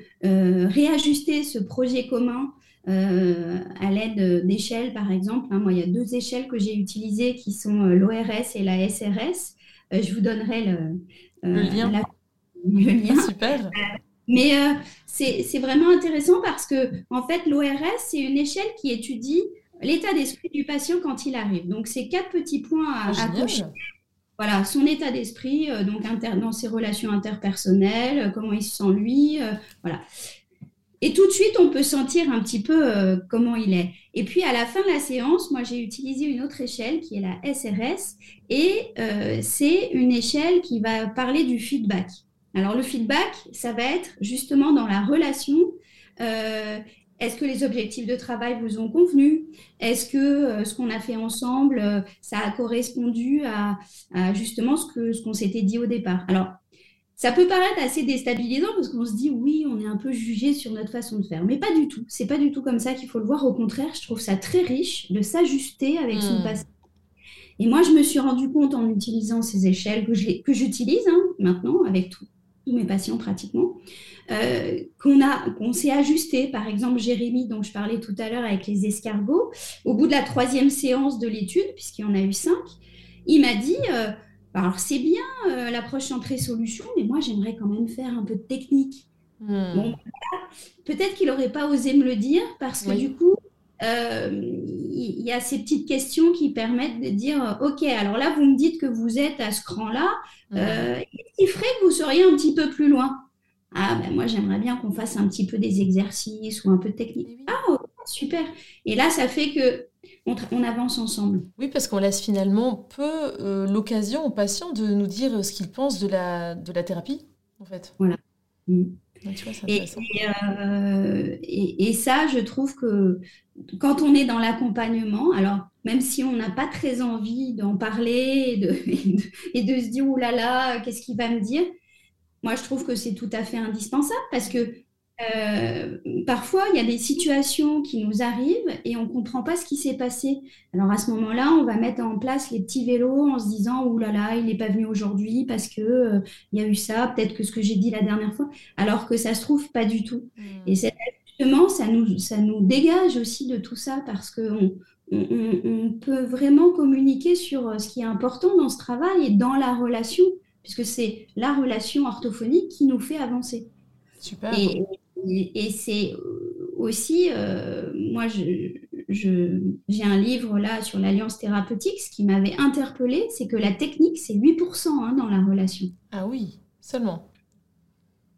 réajuster ce projet commun à l'aide d'échelles, par exemple. Hein, moi, il y a deux échelles que j'ai utilisées qui sont l'ORS et la SRS. je vous donnerai le, le lien. le lien. Super. Euh, mais euh, c'est vraiment intéressant parce que, en fait, l'ORS, c'est une échelle qui étudie l'état d'esprit du patient quand il arrive. Donc, c'est quatre petits points à, ah, cocher. Voilà, son état d'esprit, donc dans ses relations interpersonnelles, comment il se sent lui, voilà. Et tout de suite, on peut sentir un petit peu euh, comment il est. Et puis, à la fin de la séance, moi, j'ai utilisé une autre échelle qui est la SRS. Et euh, c'est une échelle qui va parler du feedback. Alors, le feedback, ça va être justement dans la relation. Euh, est-ce que les objectifs de travail vous ont convenu? Est-ce que ce qu'on a fait ensemble, ça a correspondu à, à justement ce que ce qu'on s'était dit au départ? Alors, ça peut paraître assez déstabilisant parce qu'on se dit oui, on est un peu jugé sur notre façon de faire, mais pas du tout. C'est pas du tout comme ça qu'il faut le voir. Au contraire, je trouve ça très riche de s'ajuster avec son hmm. passé. Et moi, je me suis rendu compte en utilisant ces échelles que j'utilise hein, maintenant avec tous mes patients pratiquement, euh, qu'on a, qu'on s'est ajusté. Par exemple, Jérémy, dont je parlais tout à l'heure avec les escargots, au bout de la troisième séance de l'étude, puisqu'il y en a eu cinq, il m'a dit euh, alors c'est bien euh, l'approche centrée-solution, mais moi j'aimerais quand même faire un peu de technique. Hmm. peut-être qu'il n'aurait pas osé me le dire parce que du coup, euh, il y, a ces petites questions qui permettent de dire Ok, alors là, vous me dites que vous êtes à ce cran-là, hmm. euh, qui ferait que vous seriez un petit peu plus loin? Ah, ben moi, j'aimerais bien qu'on fasse un petit peu des exercices ou un peu de technique. Ah, super Et là, ça fait que on, avance ensemble. Oui, parce qu'on laisse finalement peu euh, l'occasion aux patients de nous dire ce qu'ils pensent de la, de la thérapie, en fait. Voilà. Mm. Euh, et, et, ça, je trouve que quand on est dans l'accompagnement, alors même si on n'a pas très envie d'en parler et de, et de, se dire, oh là là, qu'est-ce qu'il va me dire? Moi, je trouve que c'est tout à fait indispensable parce que euh, parfois, il y a des situations qui nous arrivent et on ne comprend pas ce qui s'est passé. Alors à ce moment-là, on va mettre en place les petits vélos en se disant Ouh là là, il n'est pas venu aujourd'hui parce que euh, il y a eu ça, peut-être que ce que j'ai dit la dernière fois, alors que ça se trouve pas du tout. Hmm. Et justement, ça nous, ça nous dégage aussi de tout ça parce qu'on on, on peut vraiment communiquer sur euh, ce qui est important dans ce travail et dans la relation, puisque c'est la relation orthophonique qui nous fait avancer. Super. Et, et, c'est aussi, euh, moi, j'ai un livre là sur l'alliance thérapeutique. Ce qui m'avait interpellé, c'est que la technique, c'est 8% hein, dans la relation. Ah oui, seulement.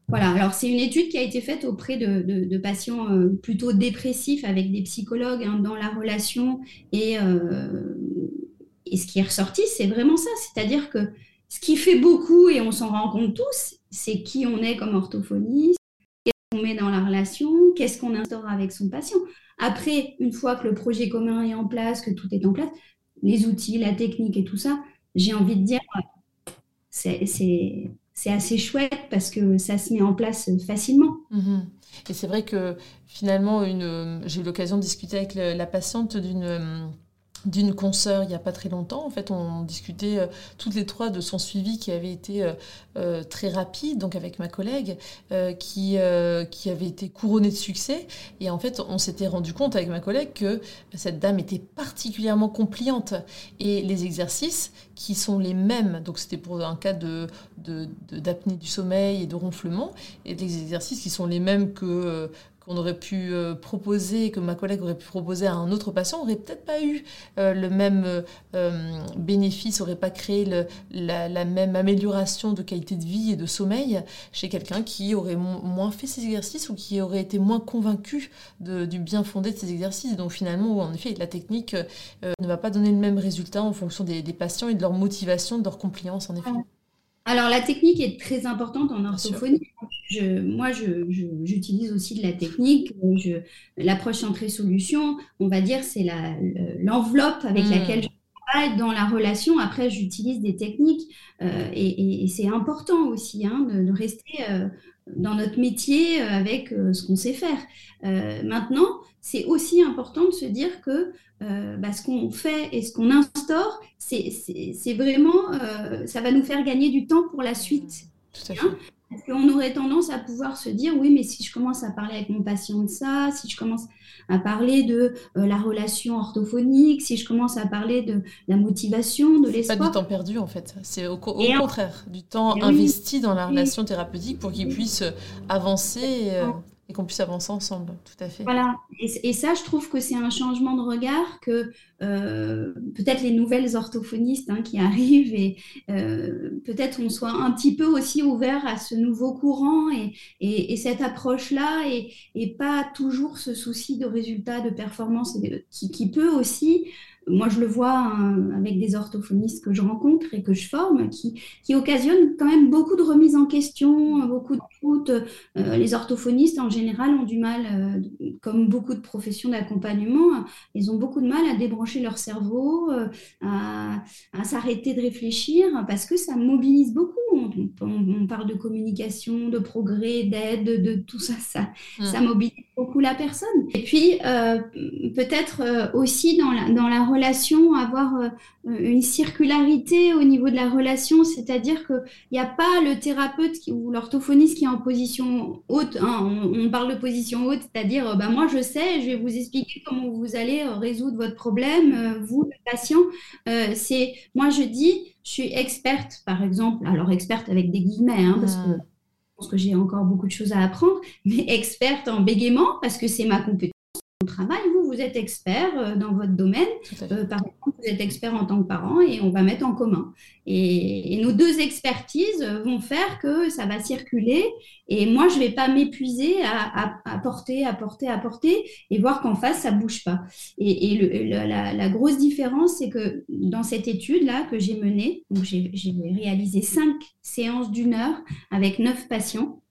Voilà, alors c'est une étude qui a été faite auprès de, patients euh, plutôt dépressifs avec des psychologues hein, dans la relation. Et, euh, et ce qui est ressorti, c'est vraiment ça. C'est-à-dire que ce qui fait beaucoup, et on s'en rend compte tous, c'est qui on est comme orthophoniste, dans la relation, qu'est-ce qu'on instaure avec son patient. Après, une fois que le projet commun est en place, que tout est en place, les outils, la technique et tout ça, j'ai envie de dire, c'est c'est assez chouette parce que ça se met en place facilement. Mhm. Et c'est vrai que finalement, j'ai eu l'occasion de discuter avec la patiente d'une d'une consoeur il n'y a pas très longtemps. En fait, on discutait euh, toutes les trois de son suivi qui avait été euh, euh, très rapide, donc avec ma collègue, qui, avait été couronnée de succès. Et en fait, on s'était rendu compte avec ma collègue que cette dame était particulièrement compliante. Et les exercices qui sont les mêmes, donc c'était pour un cas de, d'apnée du sommeil et de ronflement, et des exercices qui sont les mêmes que qu'on aurait pu euh, proposer, que ma collègue aurait pu proposer à un autre patient, aurait peut-être pas eu euh, le même euh, bénéfice, aurait pas créé la, même amélioration de qualité de vie et de sommeil chez quelqu'un qui aurait moins fait ces exercices ou qui aurait été moins convaincu du bien fondé de ces exercices. Donc finalement, en effet, la technique ne va pas donner le même résultat en fonction des, des, patients et de leur motivation, de leur compliance, en effet. Alors, la technique est très importante en orthophonie. moi, j'utilise aussi de la technique. L'approche entrée-solution, on va dire, c'est l'enveloppe avec hmm. laquelle je travaille dans la relation. Après, j'utilise des techniques euh, et, c'est important aussi hein, de, rester euh, dans notre métier euh, avec ce qu'on sait faire. maintenant, c'est aussi important de se dire que euh, bah, ce qu'on fait et ce qu'on instaure, c'est vraiment, euh, ça va nous faire gagner du temps pour la suite. Tout à fait. Hein parce qu'on aurait tendance à pouvoir se dire, oui, mais si je commence à parler avec mon patient de ça, si je commence à parler de euh, la relation orthophonique, si je commence à parler de la motivation, de l'espoir. Pas du temps perdu en fait, c'est au, contraire, du temps investi dans la relation thérapeutique pour qu'il puisse avancer et qu'on puisse avancer ensemble, tout à fait. Voilà, et, ça, je trouve que c'est un changement de regard que euh, peut-être les nouvelles orthophonistes hein, qui arrivent et euh, peut-être on soit un petit peu aussi ouvert à ce nouveau courant et, et, cette approche-là et, pas toujours ce souci de résultats, de performance qui, peut aussi moi, je le vois hein, avec des orthophonistes que je rencontre et que je forme, qui, qui occasionnent quand même beaucoup de remises en question, beaucoup de doutes. Euh, les orthophonistes, en général, ont du mal, comme beaucoup de professions d'accompagnement, ils ont beaucoup de mal à débrancher leur cerveau, euh, à, s'arrêter de réfléchir, parce que ça mobilise beaucoup. On, parle de communication, de progrès, d'aide, de, tout ça, ça, mmh. ça mobilise beaucoup la personne. Et puis, peut-être aussi dans la, dans la relation, avoir euh, une circularité au niveau de la relation, c'est-à-dire qu'il n'y a pas le thérapeute ou l'orthophoniste qui est en position haute. Hein. on, parle de position haute, c'est-à-dire, bah, moi je sais, je vais vous expliquer comment vous allez euh, résoudre votre problème, euh, vous, le patient. c'est, moi je dis, je suis experte, par exemple, alors experte avec des guillemets, hein, parce que je pense que j'ai encore beaucoup de choses à apprendre, mais experte en bégaiement parce que c'est ma compétence travail. Vous, vous êtes expert euh, dans votre domaine. Euh, par exemple, vous êtes expert en tant que parent et on va mettre en commun. Et, nos deux expertises vont faire que ça va circuler. Et moi, je ne vais pas m'épuiser à, apporter, apporter, apporter et voir qu'en face, ça ne bouge pas. Et, la, grosse différence, c'est que dans cette étude-là que j'ai menée, j'ai réalisé cinq séances d'une heure avec neuf patients.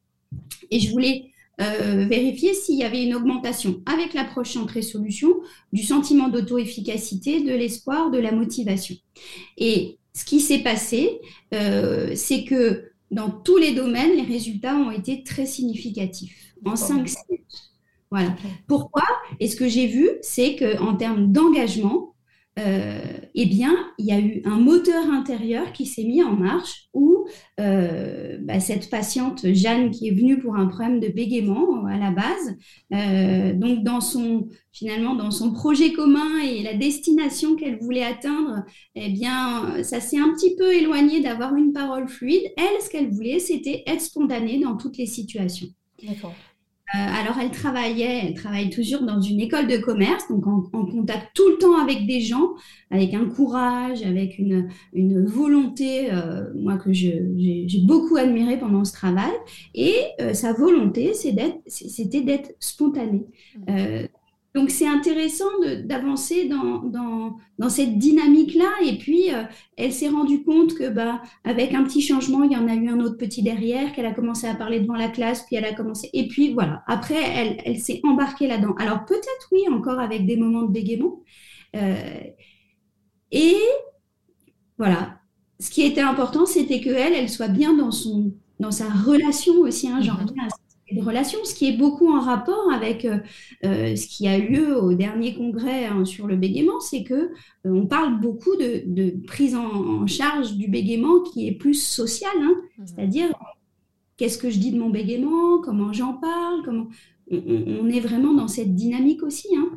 Et je voulais euh, vérifier s'il y avait une augmentation avec l'approche entrée-solution du sentiment d'auto-efficacité, de l'espoir, de la motivation. Et ce qui s'est passé, euh, c'est que dans tous les domaines, les résultats ont été très significatifs, en 5 minutes. Voilà. Pourquoi? Et ce que j'ai vu, c'est qu'en termes d'engagement, euh, eh bien, il y a eu un moteur intérieur qui s'est mis en marche où euh, bah, cette patiente Jeanne qui est venue pour un problème de bégaiement à la base, euh, donc dans son finalement dans son projet commun et la destination qu'elle voulait atteindre, eh bien, ça s'est un petit peu éloigné d'avoir une parole fluide. Elle, ce qu'elle voulait, c'était être spontanée dans toutes les situations. Euh, alors, elle travaillait, elle travaille toujours dans une école de commerce, donc en, contact tout le temps avec des gens, avec un courage, avec une, volonté, euh, moi que j'ai beaucoup admiré pendant ce travail. Et euh, sa volonté, c'était d'être spontanée. Mmh. Donc c'est intéressant d'avancer dans, dans, cette dynamique-là. Et puis, euh, elle s'est rendue compte que bah, avec un petit changement, il y en a eu un autre petit derrière, qu'elle a commencé à parler devant la classe, puis elle a commencé. Et puis voilà, après, elle, elle s'est embarquée là-dedans. Alors peut-être oui, encore avec des moments de bégaiement. Euh, et voilà, ce qui était important, c'était qu'elle, elle soit bien dans, son, dans sa relation aussi, hein, genre bien de relation, ce qui est beaucoup en rapport avec euh, euh, ce qui a eu lieu au dernier congrès hein, sur le bégaiement, c'est que euh, on parle beaucoup de, prise en, charge du bégaiement qui est plus social, hein. mmh. c'est-à-dire qu'est-ce que je dis de mon bégaiement, comment j'en parle, comment on, est vraiment dans cette dynamique aussi. Hein.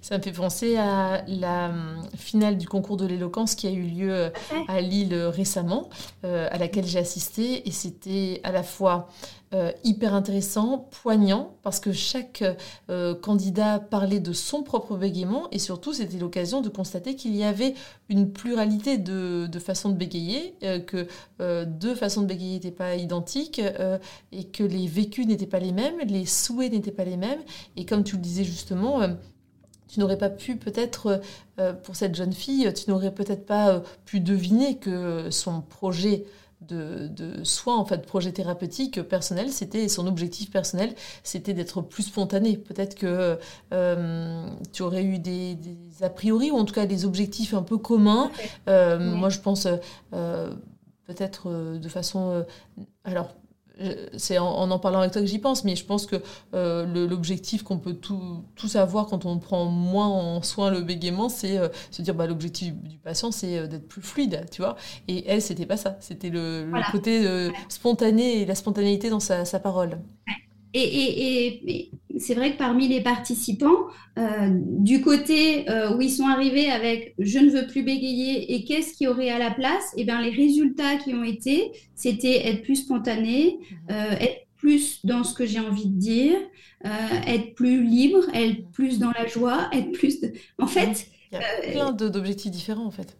Ça me fait penser à la hum, finale du concours de l'éloquence qui a eu lieu à Lille récemment, à laquelle j'ai assisté, et c'était à la fois euh, hyper intéressant, poignant, parce que chaque euh, candidat parlait de son propre bégaiement, et surtout c'était l'occasion de constater qu'il y avait une pluralité de, façons de bégayer, euh, que deux façons de bégayer n'étaient pas identiques, et que les vécus n'étaient pas les mêmes, les souhaits n'étaient pas les mêmes, et comme tu le disais justement, tu n'aurais pas pu peut-être, pour cette jeune fille, tu n'aurais peut-être pas pu deviner que son projet de, de soins, en fait, projet thérapeutique personnel, c'était son objectif personnel, c'était d'être plus spontané. Peut-être que euh, tu aurais eu des, a priori, ou en tout cas des objectifs un peu communs. Euh, moi, je pense euh, peut-être de façon... alors, c'est en, en, parlant avec toi que j'y pense, mais je pense que euh, l'objectif qu'on peut tous avoir quand on prend moins en soin le bégaiement, c'est euh, se dire bah, l'objectif du patient, c'est euh, d'être plus fluide, tu vois. Et elle, c'était pas ça. C'était le, côté spontané et la spontanéité dans sa, sa parole. Et, c'est vrai que parmi les participants, euh, du côté euh, où ils sont arrivés avec je ne veux plus bégayer et qu'est-ce qu'il y aurait à la place, et eh bien les résultats qui ont été, c'était être plus spontané, mhm. euh, être plus dans ce que j'ai envie de dire, être plus libre, être plus dans la joie, être plus. En fait. Il y a plein d'objectifs différents en fait.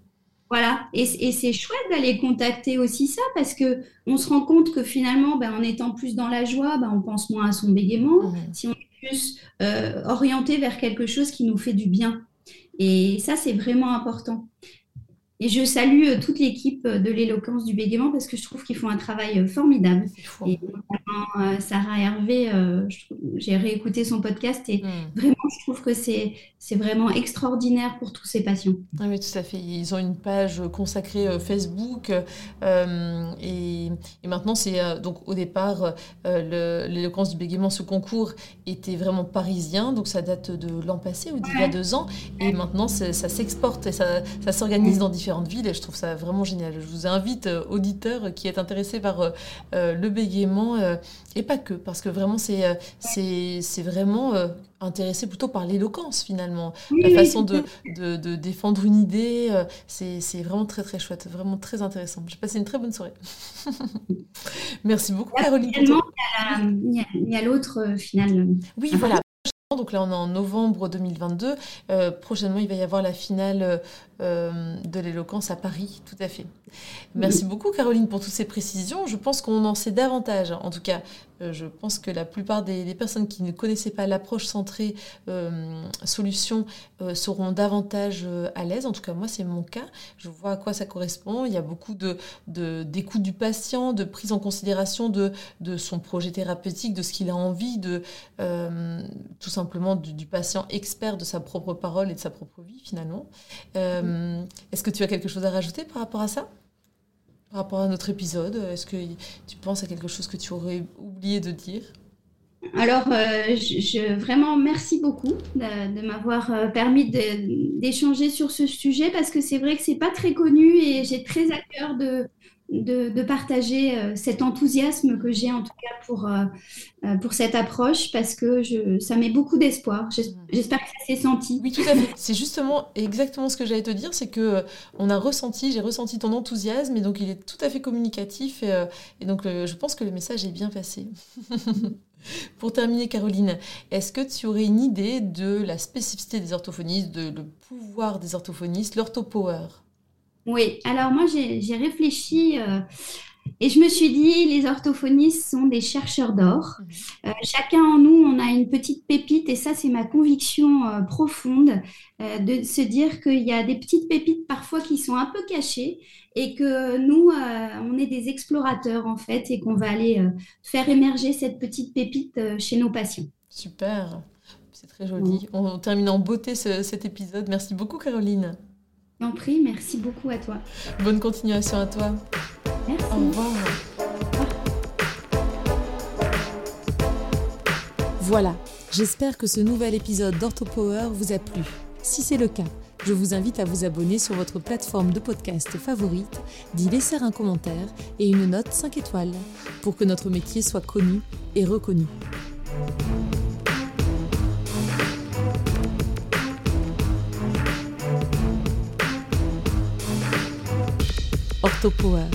Voilà, et, c'est chouette d'aller contacter aussi ça parce que on se rend compte que finalement, ben, en étant plus dans la joie, ben, on pense moins à son bégaiement. Mmh. Si on est plus euh, orienté vers quelque chose qui nous fait du bien. Et ça, c'est vraiment important. Et je salue euh, toute l'équipe euh, de l'éloquence du bégaiement parce que je trouve qu'ils font un travail euh, formidable. Et notamment Sarah Hervé, j'ai réécouté son podcast et hmm. vraiment, je trouve que c'est vraiment extraordinaire pour tous ces patients. Ah oui, tout à fait. Ils ont une page consacrée Facebook et, et, maintenant, c'est donc au départ, l'éloquence du bégaiement, ce concours était vraiment parisien, donc ça date de l'an passé ou d'il y a deux ans. Et maintenant, ça s'exporte et ça, ça s'organise dans différents villes et je trouve ça vraiment génial. Je vous invite, euh, auditeurs qui êtes intéressés par euh, euh, le bégaiement, et pas que, parce que vraiment c'est c'est vraiment intéressé plutôt par l'éloquence finalement, la façon de, de, défendre une idée, c'est vraiment très très chouette, vraiment très intéressant. J'ai passé une très bonne soirée. Merci beaucoup Caroline. Il y a l'autre final. Oui, voilà. Donc là, on est en novembre 2022. prochainement, il va y avoir la finale euh, de l'éloquence à Paris, tout à fait. Merci beaucoup Caroline pour toutes ces précisions. Je pense qu'on en sait davantage. En tout cas, euh, je pense que la plupart des, personnes qui ne connaissaient pas l'approche centrée euh, solution seront davantage à l'aise. En tout cas, moi, c'est mon cas. Je vois à quoi ça correspond. Il y a beaucoup de, d'écoute du patient, de prise en considération de, de son projet thérapeutique, de ce qu'il a envie, de tout simplement du, patient expert de sa propre parole et de sa propre vie finalement. Euh, est-ce que tu as quelque chose à rajouter par rapport à ça? Par rapport à notre épisode Est-ce que tu penses à quelque chose que tu aurais oublié de dire? Alors, euh, je, vraiment, merci beaucoup de, m'avoir euh, permis d'échanger sur ce sujet parce que c'est vrai que c'est pas très connu et j'ai très à cœur de, de, partager euh, cet enthousiasme que j'ai en tout cas pour, euh, euh, pour cette approche parce que je, ça met beaucoup d'espoir. Mmh. J'espère que ça s'est senti. Oui, tout à fait. C'est justement exactement ce que j'allais te dire, c'est que on a ressenti, j'ai ressenti ton enthousiasme et donc il est tout à fait communicatif et, et donc je pense que le message est bien passé. Pour terminer, Caroline, est-ce que tu aurais une idée de la spécificité des orthophonistes, de le pouvoir des orthophonistes, l'orthopower? Oui, alors moi j'ai réfléchi euh, et je me suis dit, les orthophonistes sont des chercheurs d'or. Mhm. Euh, chacun en nous, on a une petite pépite et ça c'est ma conviction euh, profonde de se dire qu'il y a des petites pépites parfois qui sont un peu cachées et que nous, on est des explorateurs en fait et qu'on va aller faire émerger cette petite pépite chez nos patients. Super, c'est très joli. On termine en beauté cet épisode. Merci beaucoup Caroline. En prie, merci beaucoup à toi. Bonne continuation à toi. Merci. Au revoir. Voilà, j'espère que ce nouvel épisode d'OrthoPower vous a plu. Si c'est le cas, je vous invite à vous abonner sur votre plateforme de podcast favorite, d'y laisser un commentaire et une note 5 étoiles pour que notre métier soit connu et reconnu. Orthopower